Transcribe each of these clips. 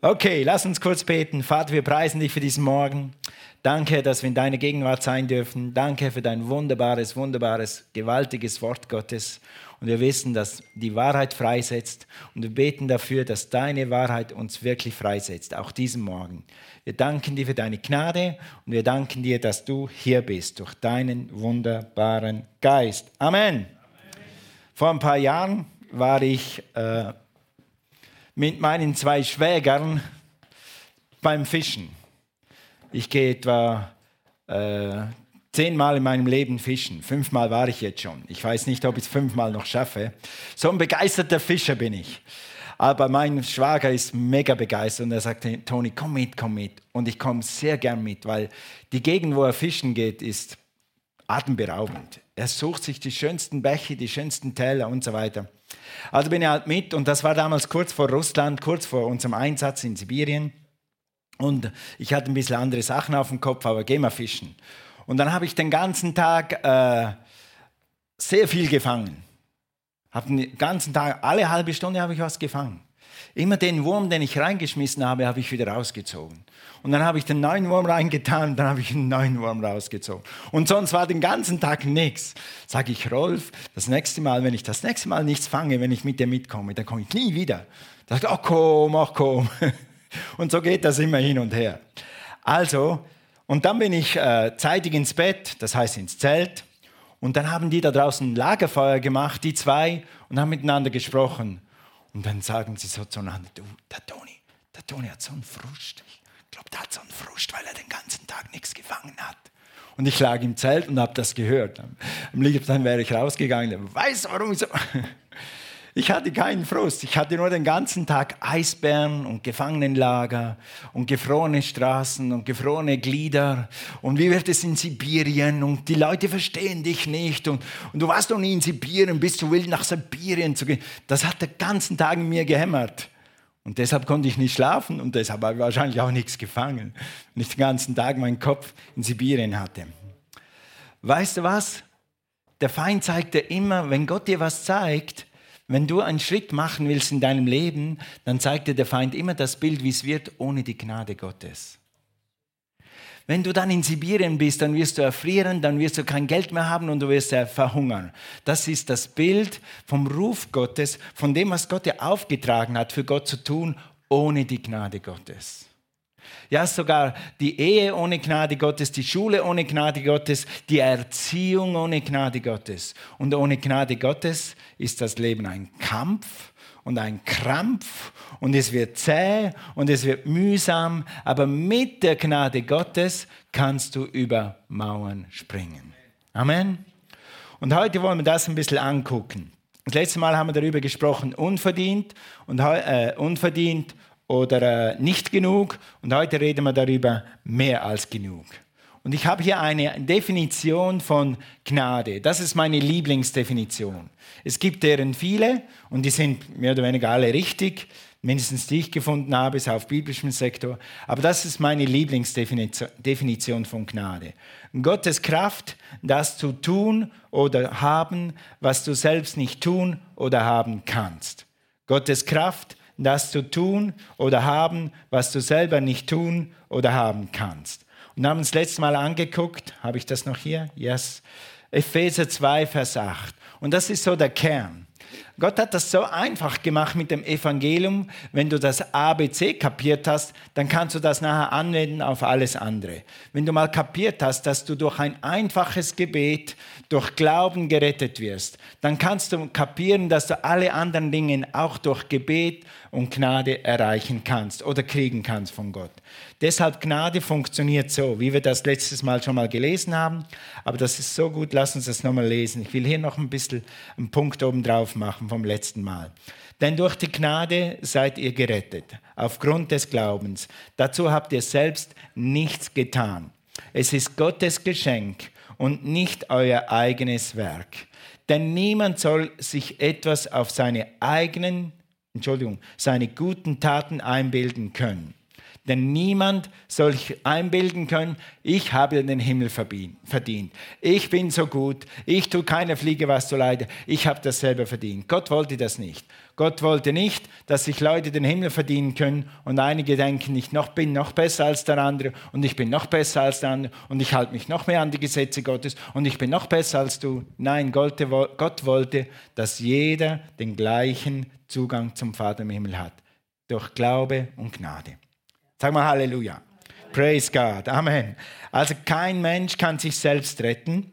Okay, lass uns kurz beten. Vater, wir preisen dich für diesen Morgen. Danke, dass wir in deiner Gegenwart sein dürfen. Danke für dein wunderbares, wunderbares, gewaltiges Wort Gottes. Und wir wissen, dass die Wahrheit freisetzt. Und wir beten dafür, dass deine Wahrheit uns wirklich freisetzt, auch diesen Morgen. Wir danken dir für deine Gnade und wir danken dir, dass du hier bist, durch deinen wunderbaren Geist. Amen. Amen. Vor ein paar Jahren war ich äh, mit meinen zwei Schwägern beim Fischen. Ich gehe etwa äh, zehnmal in meinem Leben fischen. Fünfmal war ich jetzt schon. Ich weiß nicht, ob ich es fünfmal noch schaffe. So ein begeisterter Fischer bin ich. Aber mein Schwager ist mega begeistert und er sagt, Toni, komm mit, komm mit. Und ich komme sehr gern mit, weil die Gegend, wo er fischen geht, ist atemberaubend. Er sucht sich die schönsten Bäche, die schönsten Täler und so weiter. Also bin ich halt mit und das war damals kurz vor Russland, kurz vor unserem Einsatz in Sibirien. Und ich hatte ein bisschen andere Sachen auf dem Kopf, aber geh mal fischen. Und dann habe ich den ganzen Tag äh, sehr viel gefangen. Habe den ganzen Tag, alle halbe Stunde habe ich was gefangen. Immer den Wurm, den ich reingeschmissen habe, habe ich wieder rausgezogen. Und dann habe ich den neuen Wurm reingetan, dann habe ich einen neuen Wurm rausgezogen. Und sonst war den ganzen Tag nichts. Sage ich, Rolf, das nächste Mal, wenn ich das nächste Mal nichts fange, wenn ich mit dir mitkomme, dann komme ich nie wieder. Da sagt, ach komm, ach komm. Und so geht das immer hin und her. Also, und dann bin ich äh, zeitig ins Bett, das heißt ins Zelt. Und dann haben die da draußen ein Lagerfeuer gemacht, die zwei, und haben miteinander gesprochen. Und dann sagen sie so zueinander, du, der Toni, der Toni hat so einen Frust. Ich glaube, der hat so einen Frust, weil er den ganzen Tag nichts gefangen hat. Und ich lag im Zelt und habe das gehört. Am liebsten wäre ich rausgegangen. Weißt du, warum ich so... Ich hatte keinen Frust. Ich hatte nur den ganzen Tag Eisbären und Gefangenenlager und gefrorene Straßen und gefrorene Glieder. Und wie wird es in Sibirien? Und die Leute verstehen dich nicht. Und, und du warst noch nie in Sibirien, bist du wild nach Sibirien zu gehen. Das hat den ganzen Tag in mir gehämmert. Und deshalb konnte ich nicht schlafen und deshalb habe ich wahrscheinlich auch nichts gefangen, wenn ich den ganzen Tag meinen Kopf in Sibirien hatte. Weißt du was? Der Feind zeigt dir immer, wenn Gott dir was zeigt, wenn du einen Schritt machen willst in deinem Leben, dann zeigt dir der Feind immer das Bild, wie es wird ohne die Gnade Gottes. Wenn du dann in Sibirien bist, dann wirst du erfrieren, dann wirst du kein Geld mehr haben und du wirst verhungern. Das ist das Bild vom Ruf Gottes, von dem, was Gott dir aufgetragen hat, für Gott zu tun, ohne die Gnade Gottes. Ja, sogar die Ehe ohne Gnade Gottes, die Schule ohne Gnade Gottes, die Erziehung ohne Gnade Gottes. Und ohne Gnade Gottes ist das Leben ein Kampf und ein Krampf und es wird zäh und es wird mühsam, aber mit der Gnade Gottes kannst du über Mauern springen. Amen. Und heute wollen wir das ein bisschen angucken. Das letzte Mal haben wir darüber gesprochen, unverdient und äh, unverdient oder äh, nicht genug. Und heute reden wir darüber mehr als genug. Und ich habe hier eine Definition von Gnade. Das ist meine Lieblingsdefinition. Es gibt deren viele und die sind mehr oder weniger alle richtig. Mindestens die ich gefunden habe, ist auf biblischem Sektor. Aber das ist meine Lieblingsdefinition von Gnade. Gottes Kraft, das zu tun oder haben, was du selbst nicht tun oder haben kannst. Gottes Kraft, das zu tun oder haben, was du selber nicht tun oder haben kannst. Und haben uns letztes Mal angeguckt, habe ich das noch hier? Yes. Epheser 2, Vers 8. Und das ist so der Kern. Gott hat das so einfach gemacht mit dem Evangelium. Wenn du das ABC kapiert hast, dann kannst du das nachher anwenden auf alles andere. Wenn du mal kapiert hast, dass du durch ein einfaches Gebet, durch Glauben gerettet wirst, dann kannst du kapieren, dass du alle anderen Dinge auch durch Gebet und Gnade erreichen kannst oder kriegen kannst von Gott. Deshalb Gnade funktioniert so, wie wir das letztes Mal schon mal gelesen haben. Aber das ist so gut, lass uns das nochmal lesen. Ich will hier noch ein bisschen einen Punkt oben drauf machen vom letzten Mal. Denn durch die Gnade seid ihr gerettet, aufgrund des Glaubens. Dazu habt ihr selbst nichts getan. Es ist Gottes Geschenk und nicht euer eigenes Werk. Denn niemand soll sich etwas auf seine eigenen, Entschuldigung, seine guten Taten einbilden können. Denn niemand soll sich einbilden können, ich habe den Himmel verdient. Ich bin so gut, ich tue keiner Fliege was zu leiden, ich habe das selber verdient. Gott wollte das nicht. Gott wollte nicht, dass sich Leute den Himmel verdienen können und einige denken, ich noch bin noch besser als der andere und ich bin noch besser als der andere und ich halte mich noch mehr an die Gesetze Gottes und ich bin noch besser als du. Nein, Gott wollte, dass jeder den gleichen Zugang zum Vater im Himmel hat. Durch Glaube und Gnade. Sag mal Halleluja. Praise God. Amen. Also kein Mensch kann sich selbst retten.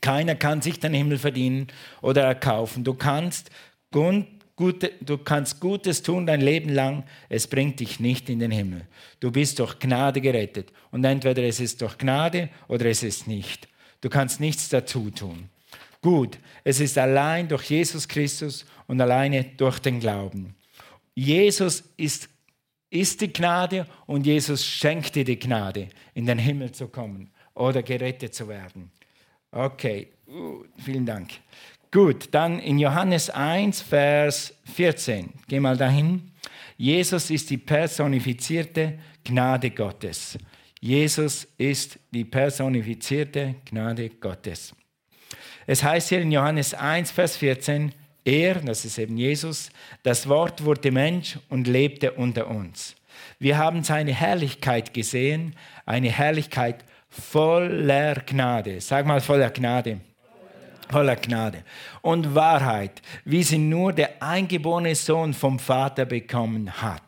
Keiner kann sich den Himmel verdienen oder erkaufen. Du kannst Gute, du kannst Gutes tun dein Leben lang, es bringt dich nicht in den Himmel. Du bist durch Gnade gerettet. Und entweder es ist durch Gnade oder es ist nicht. Du kannst nichts dazu tun. Gut, es ist allein durch Jesus Christus und alleine durch den Glauben. Jesus ist, ist die Gnade und Jesus schenkt dir die Gnade, in den Himmel zu kommen oder gerettet zu werden. Okay, uh, vielen Dank. Gut, dann in Johannes 1, Vers 14. Geh mal dahin. Jesus ist die personifizierte Gnade Gottes. Jesus ist die personifizierte Gnade Gottes. Es heißt hier in Johannes 1, Vers 14, er, das ist eben Jesus, das Wort wurde Mensch und lebte unter uns. Wir haben seine Herrlichkeit gesehen, eine Herrlichkeit voller Gnade. Sag mal voller Gnade voller Gnade und Wahrheit, wie sie nur der eingeborene Sohn vom Vater bekommen hat.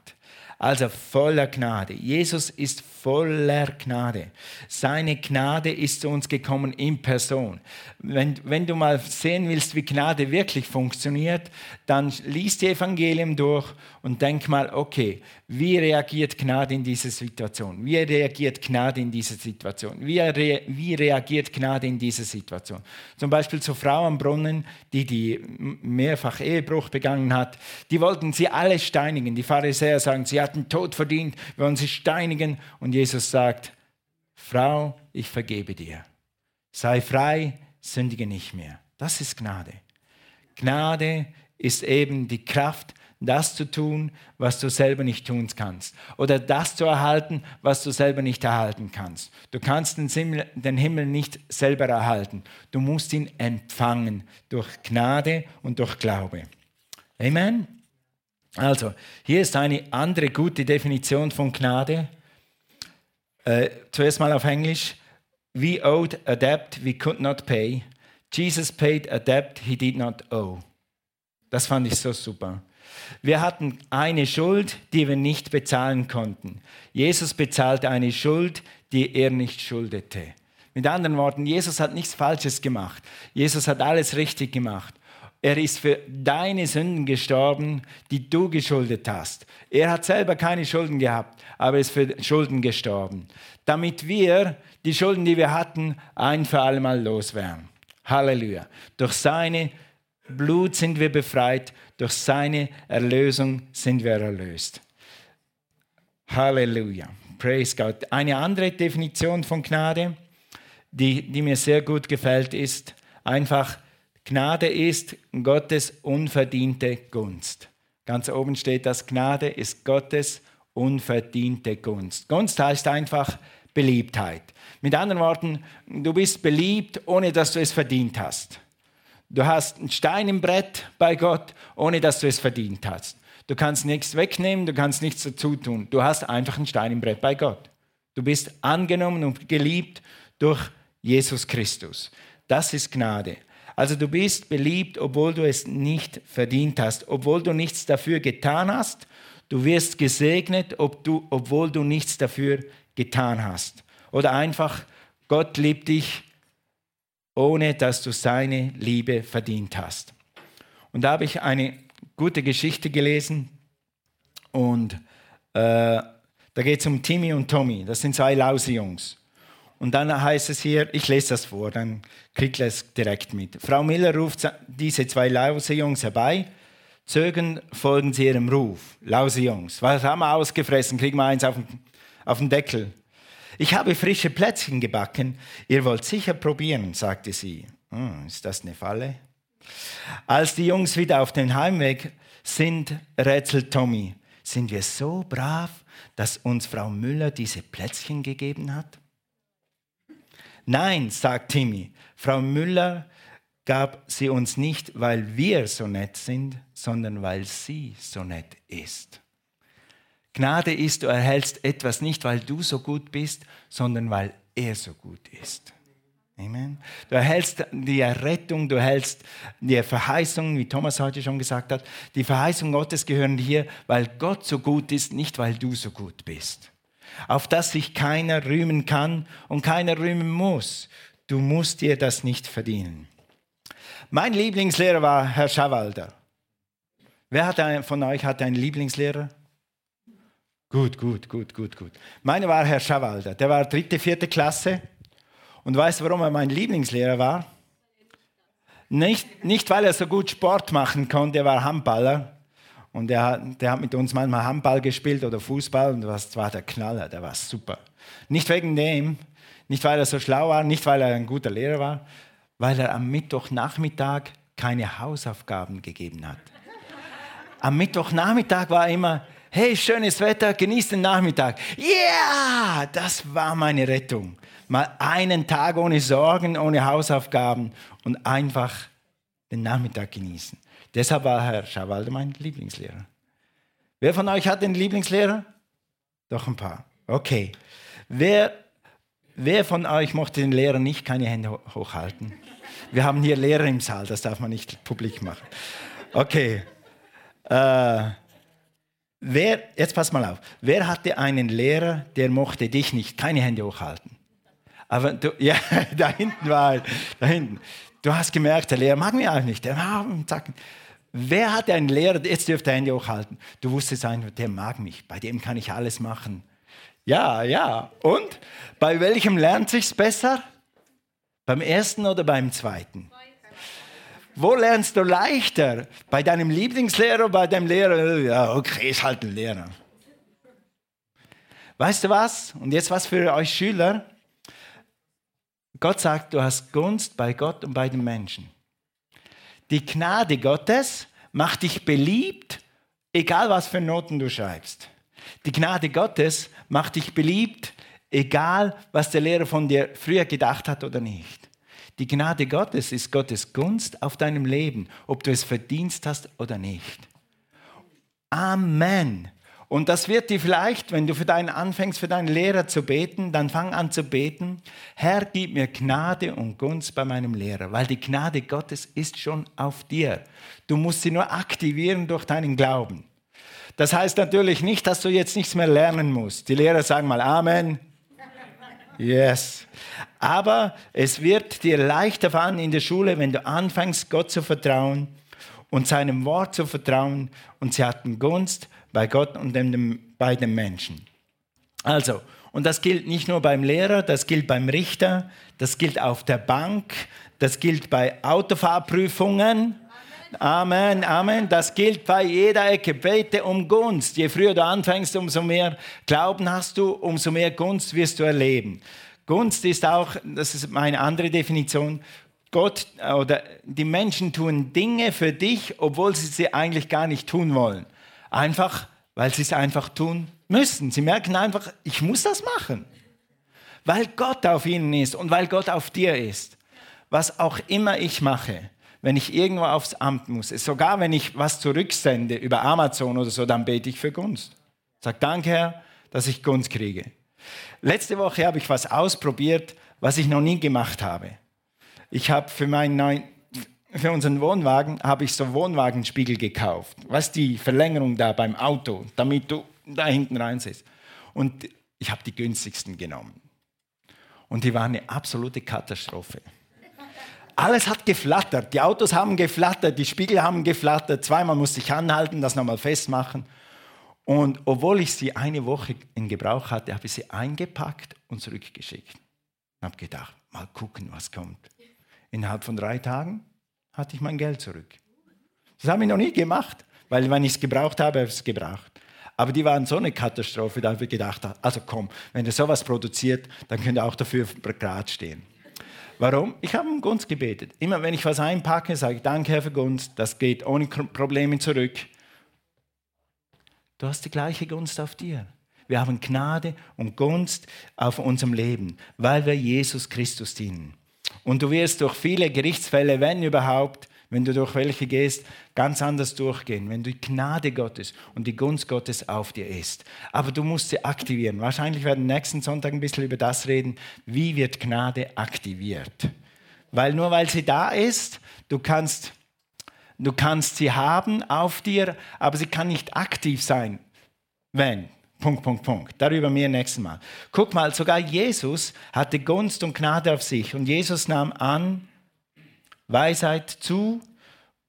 Also voller Gnade. Jesus ist voller Gnade. Seine Gnade ist zu uns gekommen in Person. Wenn, wenn du mal sehen willst, wie Gnade wirklich funktioniert, dann liest die Evangelium durch und denk mal, okay, wie reagiert Gnade in dieser Situation? Wie reagiert Gnade in dieser Situation? Wie, re, wie reagiert Gnade in dieser Situation? Zum Beispiel zur Frau am Brunnen, die die mehrfach Ehebruch begangen hat, die wollten sie alle steinigen. Die Pharisäer sagen, sie hatten Tod verdient, wir wollen sie steinigen. Und Jesus sagt, Frau, ich vergebe dir. Sei frei, sündige nicht mehr. Das ist Gnade. Gnade ist eben die Kraft, das zu tun, was du selber nicht tun kannst. Oder das zu erhalten, was du selber nicht erhalten kannst. Du kannst den Himmel nicht selber erhalten. Du musst ihn empfangen durch Gnade und durch Glaube. Amen. Also, hier ist eine andere gute Definition von Gnade. Äh, zuerst mal auf Englisch. We owed a debt we could not pay. Jesus paid a debt he did not owe. Das fand ich so super. Wir hatten eine Schuld, die wir nicht bezahlen konnten. Jesus bezahlte eine Schuld, die er nicht schuldete. Mit anderen Worten, Jesus hat nichts Falsches gemacht. Jesus hat alles richtig gemacht. Er ist für deine Sünden gestorben, die du geschuldet hast. Er hat selber keine Schulden gehabt, aber ist für Schulden gestorben, damit wir die Schulden, die wir hatten, ein für alle Mal loswerden. Halleluja. Durch seine Blut sind wir befreit, durch seine Erlösung sind wir erlöst. Halleluja. Praise God. Eine andere Definition von Gnade, die, die mir sehr gut gefällt, ist einfach, Gnade ist Gottes unverdiente Gunst. Ganz oben steht das, Gnade ist Gottes unverdiente Gunst. Gunst heißt einfach Beliebtheit. Mit anderen Worten, du bist beliebt, ohne dass du es verdient hast. Du hast einen Stein im Brett bei Gott, ohne dass du es verdient hast. Du kannst nichts wegnehmen, du kannst nichts dazu tun. Du hast einfach einen Stein im Brett bei Gott. Du bist angenommen und geliebt durch Jesus Christus. Das ist Gnade. Also du bist beliebt, obwohl du es nicht verdient hast, obwohl du nichts dafür getan hast. Du wirst gesegnet, ob du, obwohl du nichts dafür getan hast. Oder einfach, Gott liebt dich ohne dass du seine Liebe verdient hast. Und da habe ich eine gute Geschichte gelesen und äh, da geht es um Timmy und Tommy. Das sind zwei lause Jungs. Und dann heißt es hier, ich lese das vor, dann kriegt ihr es direkt mit. Frau Miller ruft diese zwei lause Jungs herbei. Zögern folgen sie ihrem Ruf. Lause Jungs. Was haben wir ausgefressen? Kriegen wir eins auf den, auf den Deckel. Ich habe frische Plätzchen gebacken. Ihr wollt sicher probieren, sagte sie. Hm, ist das eine Falle? Als die Jungs wieder auf dem Heimweg sind, rätselt Tommy. Sind wir so brav, dass uns Frau Müller diese Plätzchen gegeben hat? Nein, sagt Timmy, Frau Müller gab sie uns nicht, weil wir so nett sind, sondern weil sie so nett ist. Gnade ist, du erhältst etwas nicht, weil du so gut bist, sondern weil er so gut ist. Amen. Du erhältst die Errettung, du erhältst die Verheißung, wie Thomas heute schon gesagt hat. Die Verheißung Gottes gehören dir, weil Gott so gut ist, nicht weil du so gut bist. Auf das sich keiner rühmen kann und keiner rühmen muss. Du musst dir das nicht verdienen. Mein Lieblingslehrer war Herr Schawalder. Wer hat von euch hat einen Lieblingslehrer? Gut, gut, gut, gut, gut. Meine war Herr Schawalder. Der war dritte, vierte Klasse. Und weißt du, warum er mein Lieblingslehrer war? Nicht, nicht, weil er so gut Sport machen konnte, er war Handballer. Und der, der hat mit uns manchmal Handball gespielt oder Fußball und das war der Knaller, der war super. Nicht wegen dem, nicht weil er so schlau war, nicht weil er ein guter Lehrer war, weil er am Mittwochnachmittag keine Hausaufgaben gegeben hat. Am Mittwochnachmittag war immer, hey, schönes Wetter, genieß den Nachmittag. Yeah, das war meine Rettung. Mal einen Tag ohne Sorgen, ohne Hausaufgaben und einfach den Nachmittag genießen. Deshalb war Herr Schawalde mein Lieblingslehrer. Wer von euch hat den Lieblingslehrer? Doch ein paar. Okay. Wer, wer von euch mochte den Lehrer nicht? Keine Hände hochhalten. Wir haben hier Lehrer im Saal, das darf man nicht publik machen. Okay. Äh, Wer, jetzt pass mal auf, wer hatte einen Lehrer, der mochte dich nicht? Keine Hände hochhalten. Aber du, ja, da hinten war, da hinten. Du hast gemerkt, der Lehrer mag mich auch nicht. Der, zack. Wer hatte einen Lehrer, jetzt dürft ihr Hände hochhalten. Du wusstest einfach, der mag mich, bei dem kann ich alles machen. Ja, ja. Und bei welchem lernt sich's besser? Beim ersten oder beim zweiten? Wo lernst du leichter? Bei deinem Lieblingslehrer oder bei deinem Lehrer? Ja, okay, ist halt ein Lehrer. Weißt du was? Und jetzt was für euch Schüler. Gott sagt, du hast Gunst bei Gott und bei den Menschen. Die Gnade Gottes macht dich beliebt, egal was für Noten du schreibst. Die Gnade Gottes macht dich beliebt, egal was der Lehrer von dir früher gedacht hat oder nicht. Die Gnade Gottes ist Gottes Gunst auf deinem Leben, ob du es verdienst hast oder nicht. Amen. Und das wird dir vielleicht, wenn du für deinen anfängst, für deinen Lehrer zu beten, dann fang an zu beten, Herr, gib mir Gnade und Gunst bei meinem Lehrer, weil die Gnade Gottes ist schon auf dir. Du musst sie nur aktivieren durch deinen Glauben. Das heißt natürlich nicht, dass du jetzt nichts mehr lernen musst. Die Lehrer sagen mal Amen. Yes. Aber es wird dir leichter fallen in der Schule, wenn du anfängst, Gott zu vertrauen und seinem Wort zu vertrauen. Und sie hatten Gunst bei Gott und dem, bei den Menschen. Also, und das gilt nicht nur beim Lehrer, das gilt beim Richter, das gilt auf der Bank, das gilt bei Autofahrprüfungen. Amen, Amen. Das gilt bei jeder Ecke. Bete um Gunst. Je früher du anfängst, umso mehr Glauben hast du, umso mehr Gunst wirst du erleben. Gunst ist auch, das ist meine andere Definition, Gott oder die Menschen tun Dinge für dich, obwohl sie sie eigentlich gar nicht tun wollen. Einfach, weil sie es einfach tun müssen. Sie merken einfach, ich muss das machen. Weil Gott auf ihnen ist und weil Gott auf dir ist. Was auch immer ich mache, wenn ich irgendwo aufs Amt muss, sogar wenn ich was zurücksende über Amazon oder so, dann bete ich für Gunst. Sag danke, Herr, dass ich Gunst kriege. Letzte Woche habe ich was ausprobiert, was ich noch nie gemacht habe. Ich habe für meinen neuen, für unseren Wohnwagen habe ich so Wohnwagenspiegel gekauft. Was die Verlängerung da beim Auto, damit du da hinten reinsitzt. Und ich habe die günstigsten genommen. Und die waren eine absolute Katastrophe. Alles hat geflattert. Die Autos haben geflattert, die Spiegel haben geflattert. Zweimal musste ich anhalten, das nochmal festmachen. Und obwohl ich sie eine Woche in Gebrauch hatte, habe ich sie eingepackt und zurückgeschickt. Ich habe gedacht, mal gucken, was kommt. Innerhalb von drei Tagen hatte ich mein Geld zurück. Das habe ich noch nie gemacht, weil wenn ich es gebraucht habe, habe ich es gebraucht. Aber die waren so eine Katastrophe, da habe ich gedacht, also komm, wenn ihr sowas produziert, dann könnt ihr auch dafür gerade stehen. Warum? Ich habe um Gunst gebetet. Immer wenn ich was einpacke, sage ich Danke, Herr, für Gunst. Das geht ohne Probleme zurück. du hast die gleiche Gunst auf dir. Wir haben Gnade und Gunst auf unserem Leben, weil wir Jesus Christus dienen. Und du wirst durch viele Gerichtsfälle, wenn überhaupt, wenn du durch welche gehst, ganz anders durchgehen, wenn die Gnade Gottes und die Gunst Gottes auf dir ist. Aber du musst sie aktivieren. Wahrscheinlich werden wir nächsten Sonntag ein bisschen über das reden, wie wird Gnade aktiviert. Weil nur weil sie da ist, du kannst, du kannst sie haben auf dir, aber sie kann nicht aktiv sein, wenn. Punkt, Punkt, Punkt. Darüber mehr nächstes Mal. Guck mal, sogar Jesus hatte Gunst und Gnade auf sich und Jesus nahm an, Weisheit zu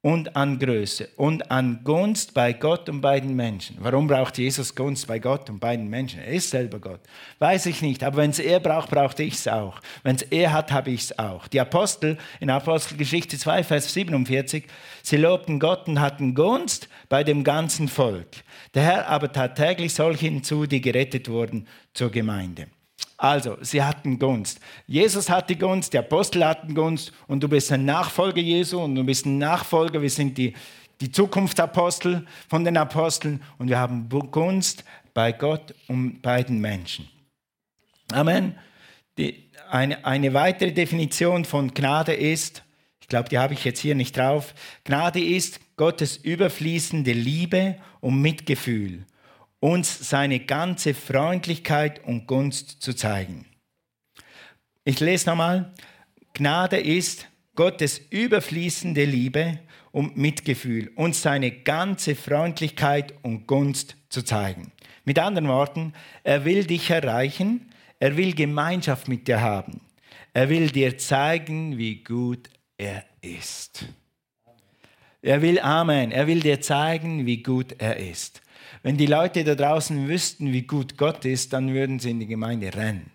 und an Größe und an Gunst bei Gott und bei den Menschen. Warum braucht Jesus Gunst bei Gott und bei den Menschen? Er ist selber Gott. Weiß ich nicht, aber wenn es er braucht, brauchte ich es auch. Wenn es er hat, habe ich es auch. Die Apostel in Apostelgeschichte 2, Vers 47, sie lobten Gott und hatten Gunst bei dem ganzen Volk. Der Herr aber tat täglich solche hinzu, die gerettet wurden zur Gemeinde. Also, sie hatten Gunst. Jesus hatte Gunst, die Apostel hatten Gunst und du bist ein Nachfolger Jesu und du bist ein Nachfolger. Wir sind die, die Zukunftsapostel von den Aposteln und wir haben Gunst bei Gott und bei den Menschen. Amen. Die, eine, eine weitere Definition von Gnade ist, ich glaube, die habe ich jetzt hier nicht drauf, Gnade ist Gottes überfließende Liebe und Mitgefühl uns seine ganze Freundlichkeit und Gunst zu zeigen. Ich lese nochmal. Gnade ist Gottes überfließende Liebe und Mitgefühl, uns seine ganze Freundlichkeit und Gunst zu zeigen. Mit anderen Worten, er will dich erreichen, er will Gemeinschaft mit dir haben, er will dir zeigen, wie gut er ist. Er will Amen, er will dir zeigen, wie gut er ist. Wenn die Leute da draußen wüssten, wie gut Gott ist, dann würden sie in die Gemeinde rennen.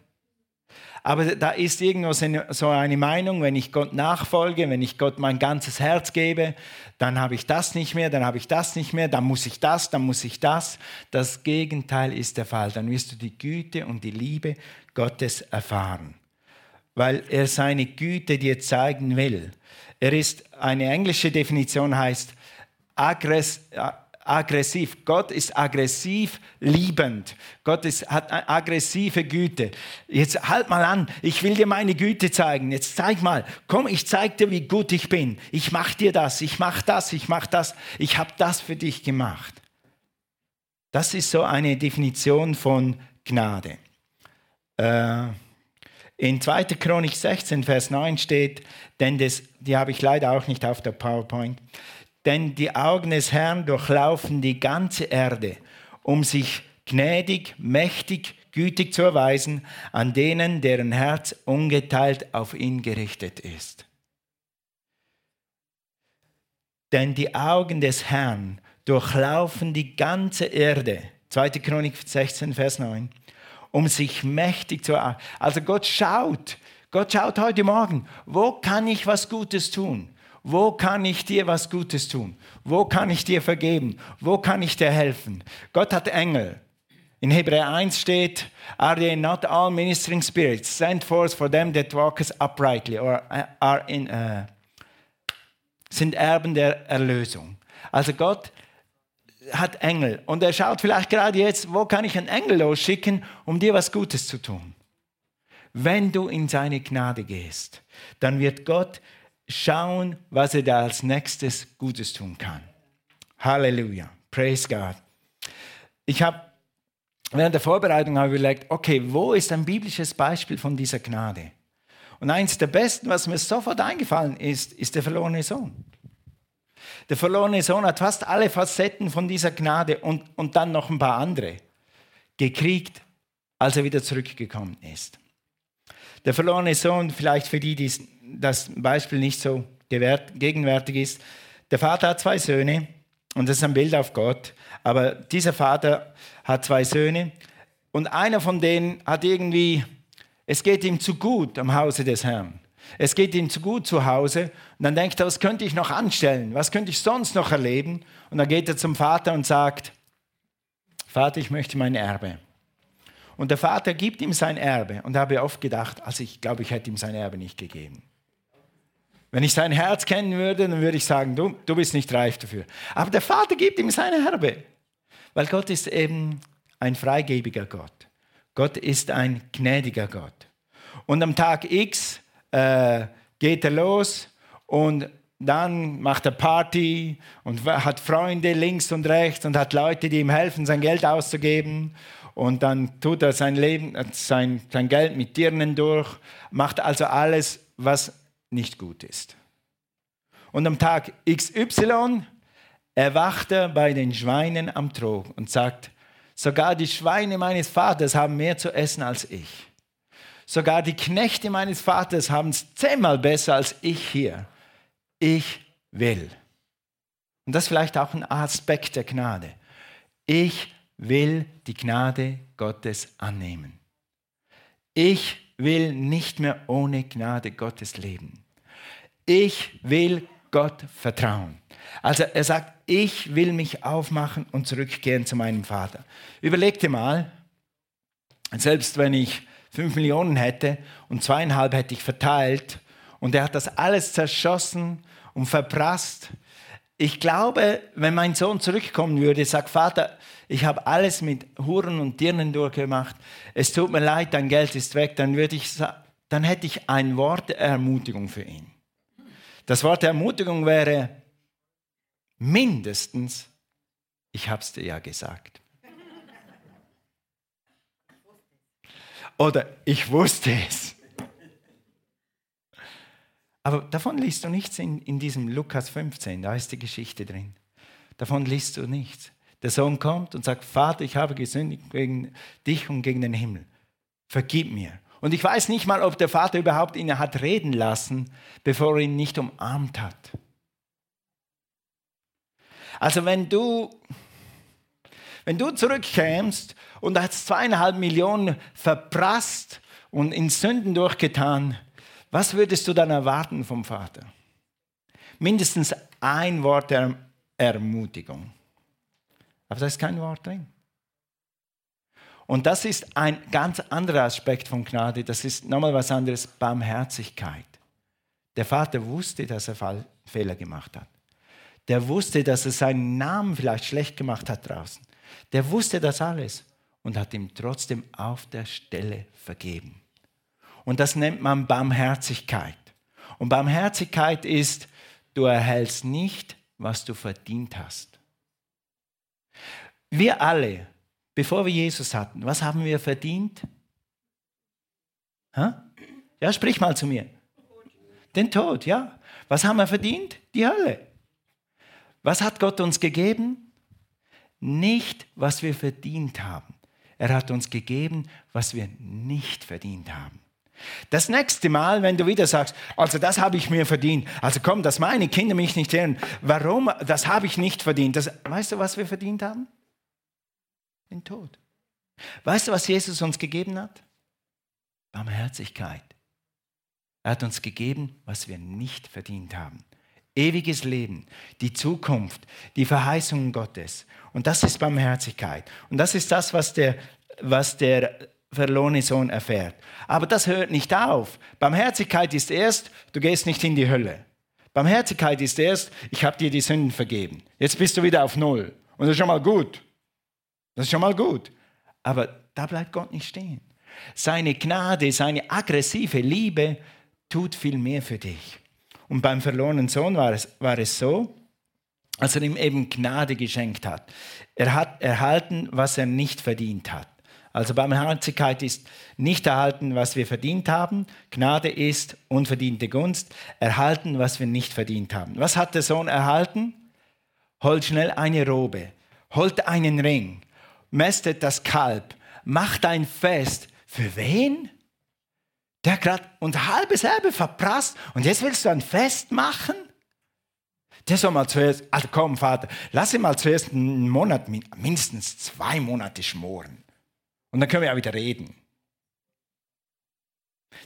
Aber da ist irgendwo so eine Meinung, wenn ich Gott nachfolge, wenn ich Gott mein ganzes Herz gebe, dann habe ich das nicht mehr, dann habe ich das nicht mehr, dann muss ich das, dann muss ich das. Das Gegenteil ist der Fall. Dann wirst du die Güte und die Liebe Gottes erfahren, weil er seine Güte dir zeigen will. Er ist, eine englische Definition heißt, aggress, aggressiv. Gott ist aggressiv liebend. Gott ist, hat aggressive Güte. Jetzt halt mal an, ich will dir meine Güte zeigen. Jetzt zeig mal, komm, ich zeig dir, wie gut ich bin. Ich mach dir das, ich mach das, ich mach das. Ich habe das für dich gemacht. Das ist so eine Definition von Gnade. Äh, in 2. Chronik 16, Vers 9 steht, denn das, die habe ich leider auch nicht auf der PowerPoint, denn die Augen des Herrn durchlaufen die ganze Erde, um sich gnädig, mächtig, gütig zu erweisen an denen, deren Herz ungeteilt auf ihn gerichtet ist. Denn die Augen des Herrn durchlaufen die ganze Erde. 2. Chronik 16, Vers 9. Um sich mächtig zu erweisen. Also Gott schaut, Gott schaut heute Morgen, wo kann ich was Gutes tun? Wo kann ich dir was Gutes tun? Wo kann ich dir vergeben? Wo kann ich dir helfen? Gott hat Engel. In Hebräer 1 steht, Are they not all ministering spirits sent forth for them that walk uprightly or uh, are in, uh, sind Erben der Erlösung? Also Gott hat Engel und er schaut vielleicht gerade jetzt, wo kann ich einen Engel losschicken, um dir was Gutes zu tun? Wenn du in seine Gnade gehst, dann wird Gott schauen, was er da als nächstes Gutes tun kann. Halleluja. Praise God. Ich habe während der Vorbereitung überlegt, okay, wo ist ein biblisches Beispiel von dieser Gnade? Und eins der besten, was mir sofort eingefallen ist, ist der verlorene Sohn. Der verlorene Sohn hat fast alle Facetten von dieser Gnade und, und dann noch ein paar andere gekriegt, als er wieder zurückgekommen ist. Der verlorene Sohn, vielleicht für die, die das Beispiel nicht so gegenwärtig ist. Der Vater hat zwei Söhne und das ist ein Bild auf Gott. Aber dieser Vater hat zwei Söhne und einer von denen hat irgendwie, es geht ihm zu gut am Hause des Herrn. Es geht ihm zu gut zu Hause und dann denkt er, was könnte ich noch anstellen? Was könnte ich sonst noch erleben? Und dann geht er zum Vater und sagt, Vater, ich möchte mein Erbe. Und der Vater gibt ihm sein Erbe. Und da habe ich oft gedacht, also ich glaube, ich hätte ihm sein Erbe nicht gegeben. Wenn ich sein Herz kennen würde, dann würde ich sagen, du, du bist nicht reif dafür. Aber der Vater gibt ihm sein Erbe. Weil Gott ist eben ein freigebiger Gott. Gott ist ein gnädiger Gott. Und am Tag X äh, geht er los und dann macht er Party und hat Freunde links und rechts und hat Leute, die ihm helfen, sein Geld auszugeben. Und dann tut er sein Leben, sein, sein Geld mit Dirnen durch, macht also alles, was nicht gut ist. Und am Tag XY erwacht er bei den Schweinen am Trog und sagt, sogar die Schweine meines Vaters haben mehr zu essen als ich. Sogar die Knechte meines Vaters haben es zehnmal besser als ich hier. Ich will. Und das ist vielleicht auch ein Aspekt der Gnade. Ich will die Gnade Gottes annehmen. Ich will nicht mehr ohne Gnade Gottes leben. Ich will Gott vertrauen. Also er sagt, ich will mich aufmachen und zurückkehren zu meinem Vater. Überleg dir mal, selbst wenn ich fünf Millionen hätte und zweieinhalb hätte ich verteilt und er hat das alles zerschossen und verprasst. Ich glaube, wenn mein Sohn zurückkommen würde, sagt Vater, ich habe alles mit Huren und Dirnen durchgemacht. Es tut mir leid, dein Geld ist weg. Dann würde ich, dann hätte ich ein Wort der Ermutigung für ihn. Das Wort der Ermutigung wäre mindestens, ich habe es dir ja gesagt. Oder ich wusste es. Aber davon liest du nichts in, in diesem Lukas 15, da ist die Geschichte drin. Davon liest du nichts. Der Sohn kommt und sagt, Vater, ich habe gesündigt gegen dich und gegen den Himmel. Vergib mir. Und ich weiß nicht mal, ob der Vater überhaupt ihn hat reden lassen, bevor er ihn nicht umarmt hat. Also wenn du, wenn du zurückkämst und hast zweieinhalb Millionen verprasst und in Sünden durchgetan, was würdest du dann erwarten vom Vater? Mindestens ein Wort der Ermutigung. Aber da ist kein Wort drin. Und das ist ein ganz anderer Aspekt von Gnade. Das ist nochmal was anderes, Barmherzigkeit. Der Vater wusste, dass er Fehler gemacht hat. Der wusste, dass er seinen Namen vielleicht schlecht gemacht hat draußen. Der wusste das alles und hat ihm trotzdem auf der Stelle vergeben. Und das nennt man Barmherzigkeit. Und Barmherzigkeit ist, du erhältst nicht, was du verdient hast. Wir alle, bevor wir Jesus hatten, was haben wir verdient? Ha? Ja, sprich mal zu mir. Den Tod, ja. Was haben wir verdient? Die Hölle. Was hat Gott uns gegeben? Nicht, was wir verdient haben. Er hat uns gegeben, was wir nicht verdient haben. Das nächste Mal, wenn du wieder sagst, also das habe ich mir verdient, also komm, dass meine Kinder mich nicht hören, warum, das habe ich nicht verdient. Das, weißt du, was wir verdient haben? Den Tod. Weißt du, was Jesus uns gegeben hat? Barmherzigkeit. Er hat uns gegeben, was wir nicht verdient haben. Ewiges Leben, die Zukunft, die Verheißungen Gottes. Und das ist Barmherzigkeit. Und das ist das, was der, was der verlorene Sohn erfährt. Aber das hört nicht auf. Barmherzigkeit ist erst, du gehst nicht in die Hölle. Barmherzigkeit ist erst, ich habe dir die Sünden vergeben. Jetzt bist du wieder auf Null. Und das ist schon mal gut. Das ist schon mal gut. Aber da bleibt Gott nicht stehen. Seine Gnade, seine aggressive Liebe tut viel mehr für dich. Und beim verlorenen Sohn war es, war es so, als er ihm eben Gnade geschenkt hat. Er hat erhalten, was er nicht verdient hat. Also Barmherzigkeit ist nicht erhalten, was wir verdient haben. Gnade ist unverdiente Gunst. Erhalten, was wir nicht verdient haben. Was hat der Sohn erhalten? Holt schnell eine Robe. Holt einen Ring mästet das Kalb, macht ein Fest. Für wen? Der gerade und halbes Erbe verprasst und jetzt willst du ein Fest machen? Der soll mal zuerst, also komm Vater, lass ihn mal zuerst einen Monat, mindestens zwei Monate schmoren. Und dann können wir ja wieder reden.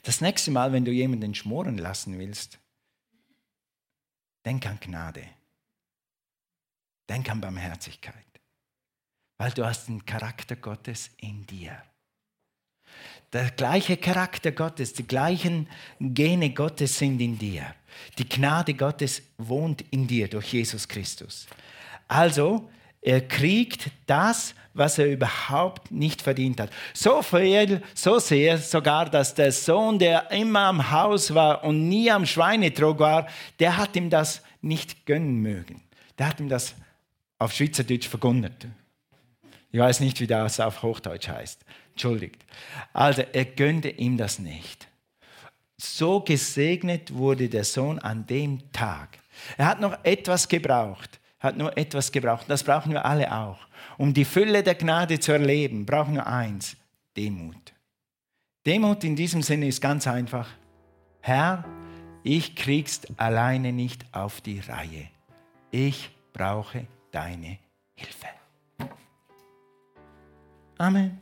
Das nächste Mal, wenn du jemanden schmoren lassen willst, denk an Gnade. Denk an Barmherzigkeit weil du hast den Charakter Gottes in dir. Der gleiche Charakter Gottes, die gleichen Gene Gottes sind in dir. Die Gnade Gottes wohnt in dir durch Jesus Christus. Also, Er kriegt das, was er überhaupt nicht verdient hat. So viel, so sehr sogar, dass der Sohn, der immer am Haus war und nie am Schweinetrog war, der hat ihm das nicht gönnen mögen. Der hat ihm das auf Schweizerdeutsch vergonnert. Ich weiß nicht, wie das auf Hochdeutsch heißt. Entschuldigt. Also, er gönnte ihm das nicht. So gesegnet wurde der Sohn an dem Tag. Er hat noch etwas gebraucht, hat nur etwas gebraucht. Das brauchen wir alle auch. Um die Fülle der Gnade zu erleben, brauchen wir eins, Demut. Demut in diesem Sinne ist ganz einfach. Herr, ich krieg's alleine nicht auf die Reihe. Ich brauche deine Hilfe. Amen.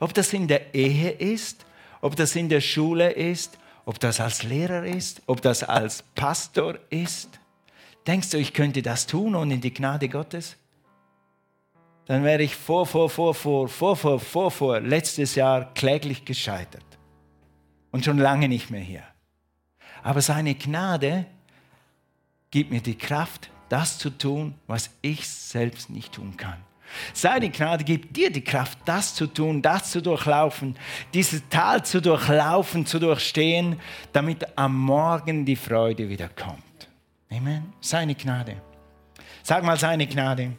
Ob das in der Ehe ist, ob das in der Schule ist, ob das als Lehrer ist, ob das als Pastor ist. Denkst du, ich könnte das tun ohne die Gnade Gottes? Dann wäre ich vor, vor, vor, vor, vor, vor, vor, vor, letztes Jahr kläglich gescheitert. Und schon lange nicht mehr hier. Aber seine Gnade gibt mir die Kraft, das zu tun, was ich selbst nicht tun kann. Seine Gnade gibt dir die Kraft, das zu tun, das zu durchlaufen, dieses Tal zu durchlaufen, zu durchstehen, damit am Morgen die Freude wieder kommt. Amen. Seine Gnade. Sag mal seine Gnade.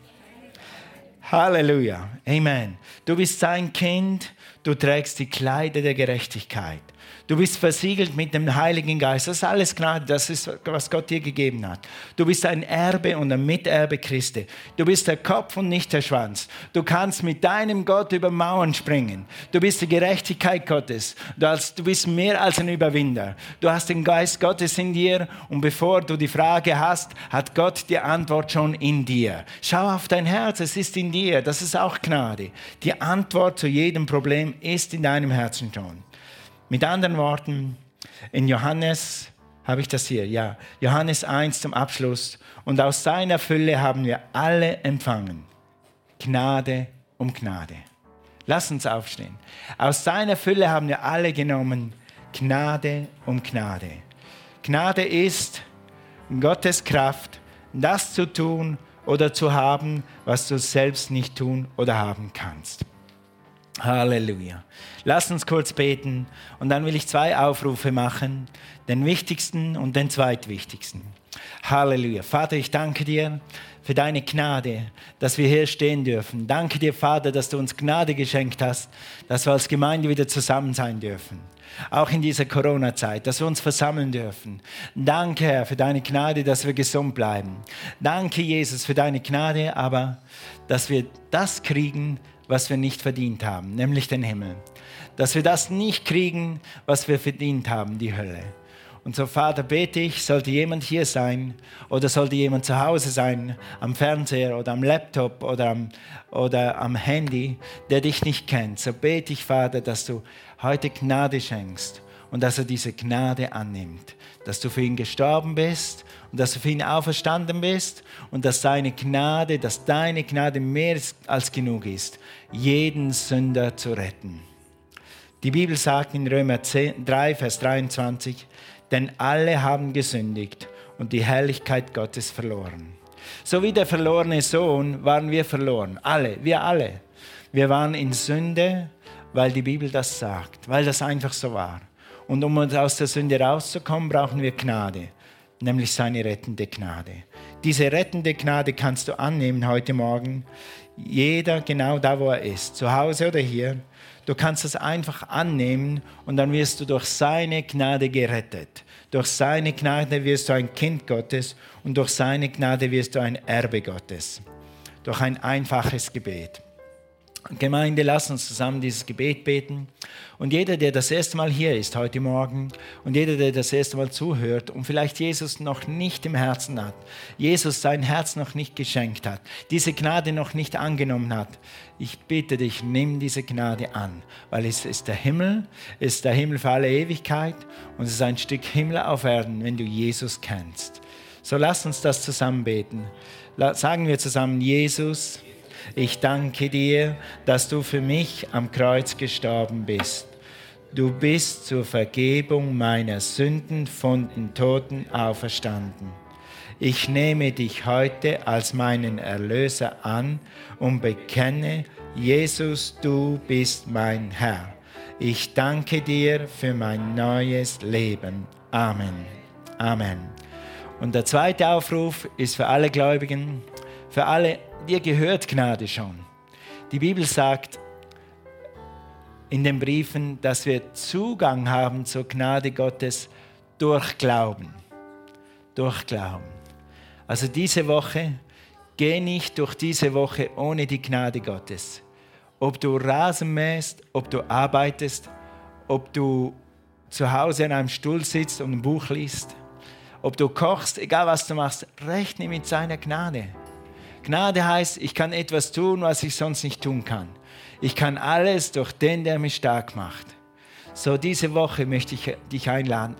Halleluja. Amen. Du bist sein Kind, du trägst die Kleider der Gerechtigkeit. Du bist versiegelt mit dem Heiligen Geist. Das ist alles Gnade. Das ist, was Gott dir gegeben hat. Du bist ein Erbe und ein Miterbe Christi. Du bist der Kopf und nicht der Schwanz. Du kannst mit deinem Gott über Mauern springen. Du bist die Gerechtigkeit Gottes. Du bist mehr als ein Überwinder. Du hast den Geist Gottes in dir und bevor du die Frage hast, hat Gott die Antwort schon in dir. Schau auf dein Herz, es ist in dir. Das ist auch Gnade. Die Antwort zu jedem Problem ist in deinem Herzen schon. Mit anderen Worten, in Johannes habe ich das hier, ja, Johannes 1 zum Abschluss. Und aus seiner Fülle haben wir alle empfangen. Gnade um Gnade. Lass uns aufstehen. Aus seiner Fülle haben wir alle genommen. Gnade um Gnade. Gnade ist Gottes Kraft, das zu tun oder zu haben, was du selbst nicht tun oder haben kannst. Halleluja. Lass uns kurz beten und dann will ich zwei Aufrufe machen, den wichtigsten und den zweitwichtigsten. Halleluja. Vater, ich danke dir für deine Gnade, dass wir hier stehen dürfen. Danke dir, Vater, dass du uns Gnade geschenkt hast, dass wir als Gemeinde wieder zusammen sein dürfen. Auch in dieser Corona-Zeit, dass wir uns versammeln dürfen. Danke, Herr, für deine Gnade, dass wir gesund bleiben. Danke, Jesus, für deine Gnade, aber dass wir das kriegen, was wir nicht verdient haben, nämlich den Himmel. Dass wir das nicht kriegen, was wir verdient haben, die Hölle. Und so, Vater, bete ich, sollte jemand hier sein oder sollte jemand zu Hause sein, am Fernseher oder am Laptop oder am, oder am Handy, der dich nicht kennt, so bete ich, Vater, dass du heute Gnade schenkst und dass er diese Gnade annimmt, dass du für ihn gestorben bist und dass du für ihn auferstanden bist und dass seine Gnade, dass deine Gnade mehr als genug ist, jeden Sünder zu retten. Die Bibel sagt in Römer 10, 3, Vers 23, denn alle haben gesündigt und die Herrlichkeit Gottes verloren. So wie der verlorene Sohn waren wir verloren, alle, wir alle. Wir waren in Sünde, weil die Bibel das sagt, weil das einfach so war. Und um uns aus der Sünde rauszukommen, brauchen wir Gnade, nämlich seine rettende Gnade. Diese rettende Gnade kannst du annehmen heute Morgen. Jeder genau da, wo er ist, zu Hause oder hier. Du kannst es einfach annehmen und dann wirst du durch seine Gnade gerettet. Durch seine Gnade wirst du ein Kind Gottes und durch seine Gnade wirst du ein Erbe Gottes. Durch ein einfaches Gebet. Gemeinde, lass uns zusammen dieses Gebet beten. Und jeder, der das erste Mal hier ist heute Morgen und jeder, der das erste Mal zuhört und vielleicht Jesus noch nicht im Herzen hat, Jesus sein Herz noch nicht geschenkt hat, diese Gnade noch nicht angenommen hat, ich bitte dich, nimm diese Gnade an, weil es ist der Himmel, es ist der Himmel für alle Ewigkeit und es ist ein Stück Himmel auf Erden, wenn du Jesus kennst. So lass uns das zusammen beten. Sagen wir zusammen, Jesus, ich danke dir, dass du für mich am Kreuz gestorben bist. Du bist zur Vergebung meiner Sünden von den Toten auferstanden. Ich nehme dich heute als meinen Erlöser an und bekenne, Jesus, du bist mein Herr. Ich danke dir für mein neues Leben. Amen. Amen. Und der zweite Aufruf ist für alle Gläubigen, für alle, dir gehört Gnade schon. Die Bibel sagt in den Briefen, dass wir Zugang haben zur Gnade Gottes durch Glauben. Durch Glauben. Also diese Woche, geh nicht durch diese Woche ohne die Gnade Gottes. Ob du Rasen mähst, ob du arbeitest, ob du zu Hause in einem Stuhl sitzt und ein Buch liest, ob du kochst, egal was du machst, rechne mit seiner Gnade. Gnade heißt, ich kann etwas tun, was ich sonst nicht tun kann. Ich kann alles durch den, der mich stark macht. So, diese Woche möchte ich dich einladen.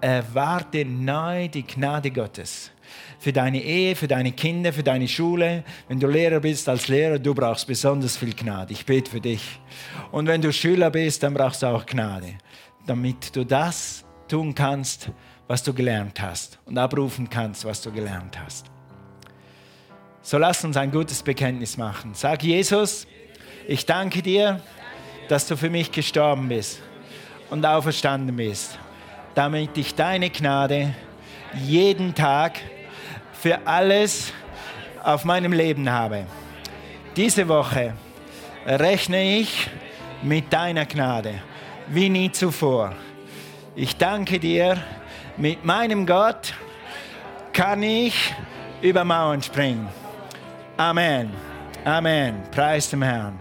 Erwarte neu die Gnade Gottes. Für deine Ehe, für deine Kinder, für deine Schule. Wenn du Lehrer bist als Lehrer, du brauchst besonders viel Gnade. Ich bete für dich. Und wenn du Schüler bist, dann brauchst du auch Gnade. Damit du das tun kannst, was du gelernt hast. Und abrufen kannst, was du gelernt hast. So lass uns ein gutes Bekenntnis machen. Sag Jesus, ich danke dir, dass du für mich gestorben bist und auferstanden bist, damit ich deine Gnade jeden Tag für alles auf meinem Leben habe. Diese Woche rechne ich mit deiner Gnade wie nie zuvor. Ich danke dir, mit meinem Gott kann ich über Mauern springen. Amen. Amen. Preis dem Herrn.